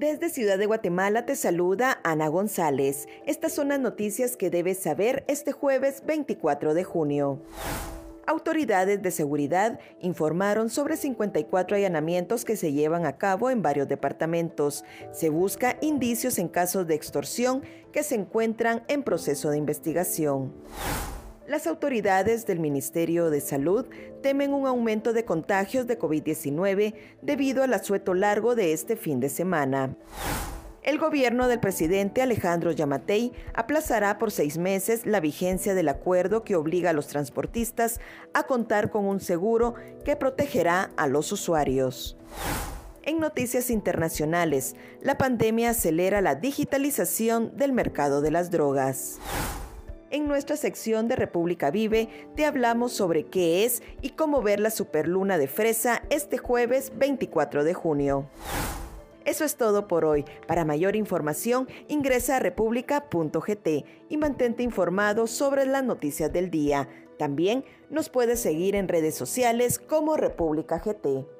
Desde Ciudad de Guatemala te saluda Ana González. Estas son las noticias que debes saber este jueves 24 de junio. Autoridades de seguridad informaron sobre 54 allanamientos que se llevan a cabo en varios departamentos. Se busca indicios en casos de extorsión que se encuentran en proceso de investigación. Las autoridades del Ministerio de Salud temen un aumento de contagios de COVID-19 debido al asueto largo de este fin de semana. El gobierno del presidente Alejandro Yamatei aplazará por seis meses la vigencia del acuerdo que obliga a los transportistas a contar con un seguro que protegerá a los usuarios. En noticias internacionales, la pandemia acelera la digitalización del mercado de las drogas. En nuestra sección de República Vive te hablamos sobre qué es y cómo ver la superluna de fresa este jueves 24 de junio. Eso es todo por hoy. Para mayor información, ingresa a república.gt y mantente informado sobre las noticias del día. También nos puedes seguir en redes sociales como República GT.